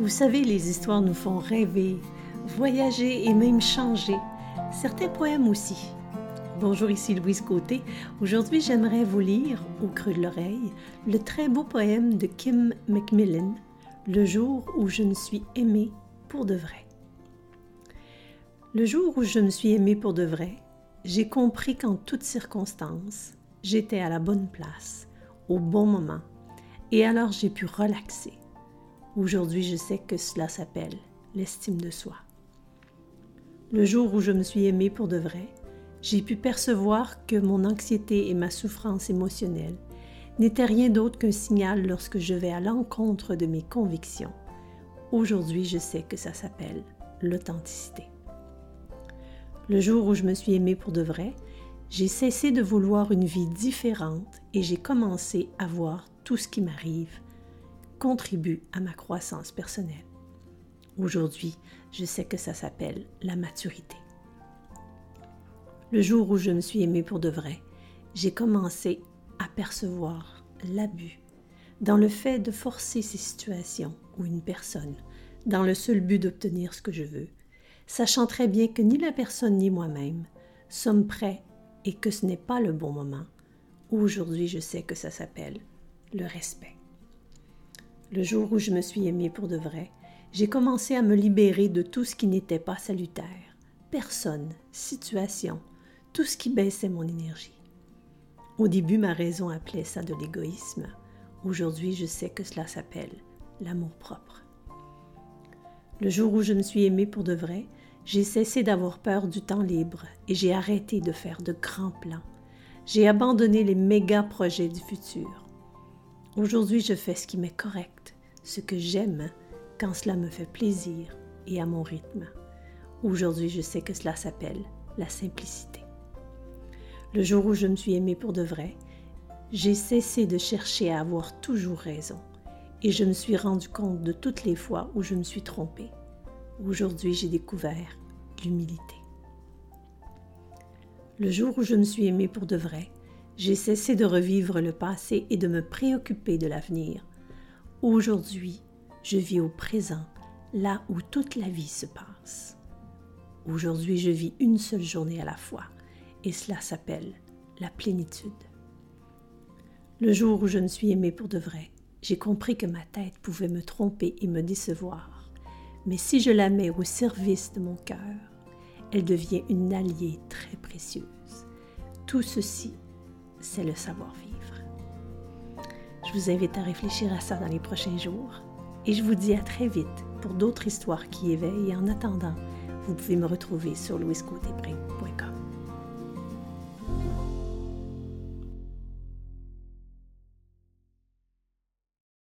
Vous savez, les histoires nous font rêver, voyager et même changer. Certains poèmes aussi. Bonjour, ici Louise Côté. Aujourd'hui, j'aimerais vous lire, au creux de l'oreille, le très beau poème de Kim Macmillan, Le jour où je me suis aimée pour de vrai. Le jour où je me suis aimée pour de vrai, j'ai compris qu'en toutes circonstances, j'étais à la bonne place, au bon moment, et alors j'ai pu relaxer Aujourd'hui, je sais que cela s'appelle l'estime de soi. Le jour où je me suis aimée pour de vrai, j'ai pu percevoir que mon anxiété et ma souffrance émotionnelle n'étaient rien d'autre qu'un signal lorsque je vais à l'encontre de mes convictions. Aujourd'hui, je sais que ça s'appelle l'authenticité. Le jour où je me suis aimée pour de vrai, j'ai cessé de vouloir une vie différente et j'ai commencé à voir tout ce qui m'arrive contribue à ma croissance personnelle. Aujourd'hui, je sais que ça s'appelle la maturité. Le jour où je me suis aimée pour de vrai, j'ai commencé à percevoir l'abus dans le fait de forcer ces situations ou une personne dans le seul but d'obtenir ce que je veux, sachant très bien que ni la personne ni moi-même sommes prêts et que ce n'est pas le bon moment. Aujourd'hui, je sais que ça s'appelle le respect. Le jour où je me suis aimée pour de vrai, j'ai commencé à me libérer de tout ce qui n'était pas salutaire, personne, situation, tout ce qui baissait mon énergie. Au début, ma raison appelait ça de l'égoïsme. Aujourd'hui, je sais que cela s'appelle l'amour-propre. Le jour où je me suis aimée pour de vrai, j'ai cessé d'avoir peur du temps libre et j'ai arrêté de faire de grands plans. J'ai abandonné les méga projets du futur. Aujourd'hui, je fais ce qui m'est correct, ce que j'aime quand cela me fait plaisir et à mon rythme. Aujourd'hui, je sais que cela s'appelle la simplicité. Le jour où je me suis aimée pour de vrai, j'ai cessé de chercher à avoir toujours raison et je me suis rendu compte de toutes les fois où je me suis trompée. Aujourd'hui, j'ai découvert l'humilité. Le jour où je me suis aimée pour de vrai, j'ai cessé de revivre le passé et de me préoccuper de l'avenir. Aujourd'hui, je vis au présent, là où toute la vie se passe. Aujourd'hui, je vis une seule journée à la fois, et cela s'appelle la plénitude. Le jour où je me suis aimée pour de vrai, j'ai compris que ma tête pouvait me tromper et me décevoir. Mais si je la mets au service de mon cœur, elle devient une alliée très précieuse. Tout ceci c'est le savoir-vivre. Je vous invite à réfléchir à ça dans les prochains jours et je vous dis à très vite pour d'autres histoires qui éveillent en attendant, vous pouvez me retrouver sur Louis Côté Prime.